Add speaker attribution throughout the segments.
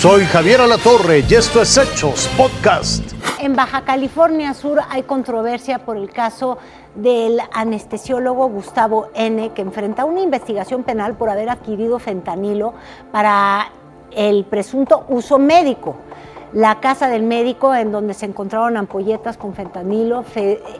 Speaker 1: Soy Javier Alatorre y esto es Hechos Podcast.
Speaker 2: En Baja California Sur hay controversia por el caso del anestesiólogo Gustavo N., que enfrenta una investigación penal por haber adquirido fentanilo para el presunto uso médico la casa del médico en donde se encontraron ampolletas con fentanilo,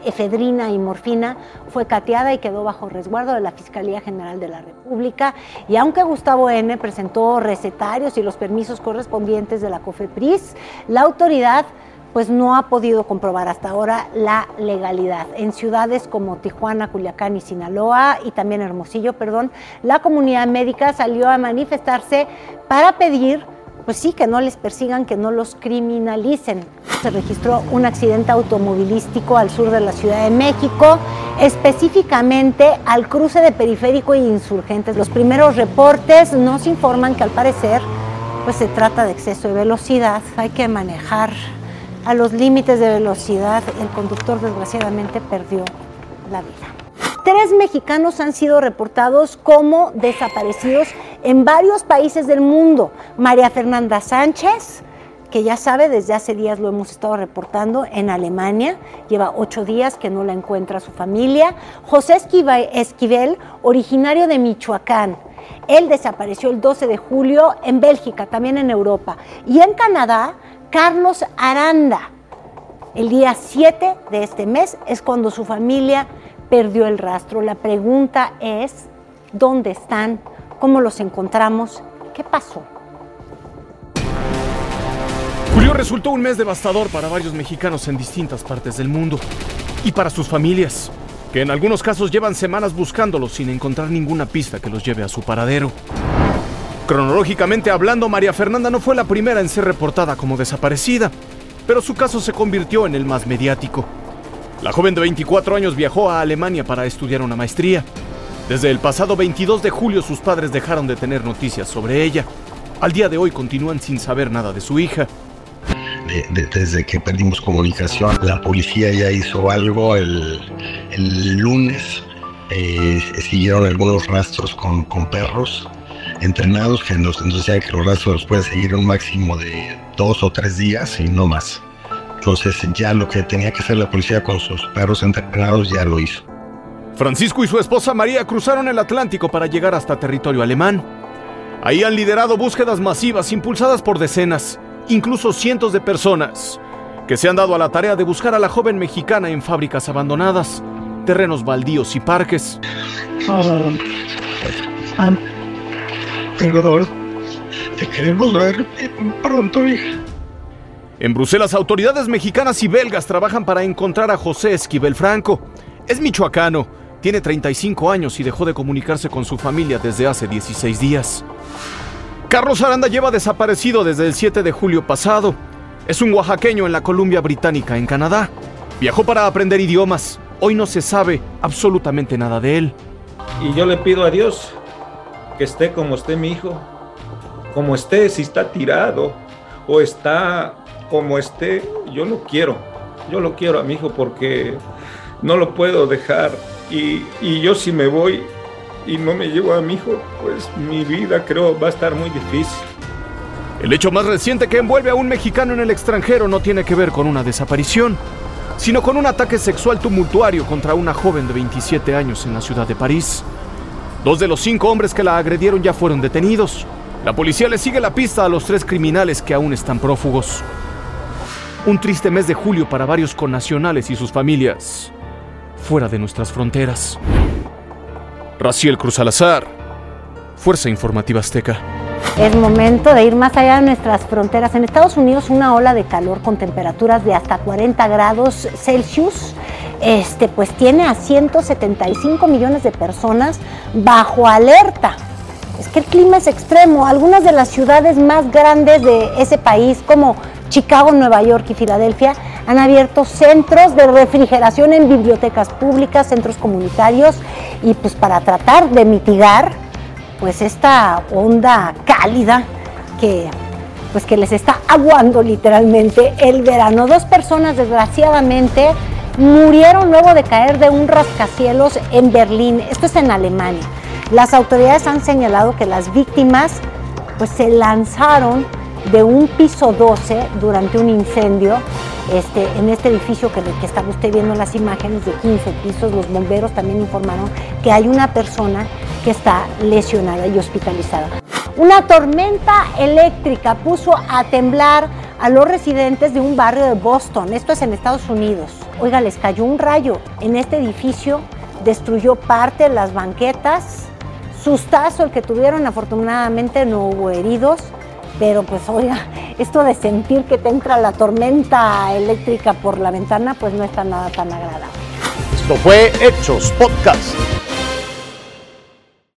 Speaker 2: efedrina y morfina fue cateada y quedó bajo resguardo de la Fiscalía General de la República. Y aunque Gustavo N. presentó recetarios y los permisos correspondientes de la COFEPRIS, la autoridad pues no ha podido comprobar hasta ahora la legalidad. En ciudades como Tijuana, Culiacán y Sinaloa, y también Hermosillo, perdón, la comunidad médica salió a manifestarse para pedir pues sí, que no les persigan, que no los criminalicen. Se registró un accidente automovilístico al sur de la Ciudad de México, específicamente al cruce de Periférico e Insurgentes. Los primeros reportes nos informan que al parecer pues se trata de exceso de velocidad, hay que manejar a los límites de velocidad. El conductor desgraciadamente perdió la vida. Tres mexicanos han sido reportados como desaparecidos en varios países del mundo. María Fernanda Sánchez, que ya sabe, desde hace días lo hemos estado reportando en Alemania, lleva ocho días que no la encuentra su familia. José Esquivel, originario de Michoacán. Él desapareció el 12 de julio en Bélgica, también en Europa. Y en Canadá, Carlos Aranda. El día 7 de este mes es cuando su familia perdió el rastro. La pregunta es, ¿dónde están? ¿Cómo los encontramos? ¿Qué pasó?
Speaker 3: Julio resultó un mes devastador para varios mexicanos en distintas partes del mundo y para sus familias, que en algunos casos llevan semanas buscándolos sin encontrar ninguna pista que los lleve a su paradero. Cronológicamente hablando, María Fernanda no fue la primera en ser reportada como desaparecida, pero su caso se convirtió en el más mediático. La joven de 24 años viajó a Alemania para estudiar una maestría. Desde el pasado 22 de julio sus padres dejaron de tener noticias sobre ella. Al día de hoy continúan sin saber nada de su hija.
Speaker 4: desde que perdimos comunicación, la policía ya hizo algo el, lunes. Eh, siguieron algunos rastros con, perros entrenados que nos decía que los rastros los puede seguir un máximo de dos o tres días y no más. Entonces ya lo que tenía que hacer la policía con sus perros entrenados ya lo hizo.
Speaker 3: Francisco y su esposa María cruzaron el Atlántico para llegar hasta territorio alemán. Ahí han liderado búsquedas masivas impulsadas por decenas, incluso cientos de personas, que se han dado a la tarea de buscar a la joven mexicana en fábricas abandonadas, terrenos baldíos y parques.
Speaker 4: te queremos ver pronto, hija.
Speaker 3: En Bruselas, autoridades mexicanas y belgas trabajan para encontrar a José Esquivel Franco. Es michoacano, tiene 35 años y dejó de comunicarse con su familia desde hace 16 días. Carlos Aranda lleva desaparecido desde el 7 de julio pasado. Es un oaxaqueño en la Columbia Británica, en Canadá. Viajó para aprender idiomas. Hoy no se sabe absolutamente nada de él.
Speaker 5: Y yo le pido a Dios que esté como esté mi hijo, como esté, si está tirado o está como esté, yo lo quiero. Yo lo quiero a mi hijo porque no lo puedo dejar. Y, yo si me voy y no me llevo a mi hijo, pues mi vida creo va a estar muy difícil.
Speaker 3: El hecho más reciente que envuelve a un mexicano en el extranjero no tiene que ver con una desaparición, sino con un ataque sexual tumultuario contra una joven de 27 años en la ciudad de París. Dos de los cinco hombres que la agredieron ya fueron detenidos. La policía le sigue la pista a los tres criminales que aún están prófugos. Un triste mes de julio para varios connacionales y sus familias fuera de nuestras fronteras. Raciel Cruz Alazar, Fuerza Informativa Azteca.
Speaker 2: Es momento de ir más allá de nuestras fronteras. En Estados Unidos una ola de calor con temperaturas de hasta 40 grados Celsius este, pues tiene a 175 millones de personas bajo alerta. Es que el clima es extremo. Algunas de las ciudades más grandes de ese país, como Chicago, Nueva York y Filadelfia han abierto centros de refrigeración en bibliotecas públicas, centros comunitarios y pues para tratar de mitigar pues esta onda cálida que pues que les está aguando literalmente el verano. Dos personas desgraciadamente murieron luego de caer de un rascacielos en Berlín. Esto es en Alemania. Las autoridades han señalado que las víctimas pues se lanzaron de un piso 12 durante un incendio este, en este edificio que, que está usted viendo en las imágenes de 15 pisos. Los bomberos también informaron que hay una persona que está lesionada y hospitalizada. Una tormenta eléctrica puso a temblar a los residentes de un barrio de Boston. Esto es en Estados Unidos. Oiga, les cayó un rayo en este edificio, destruyó parte de las banquetas. Sustazo el que tuvieron, afortunadamente no hubo heridos. Pero pues oiga, esto de sentir que te entra la tormenta eléctrica por la ventana, pues no está nada tan agradable.
Speaker 1: Esto fue Hechos Podcast.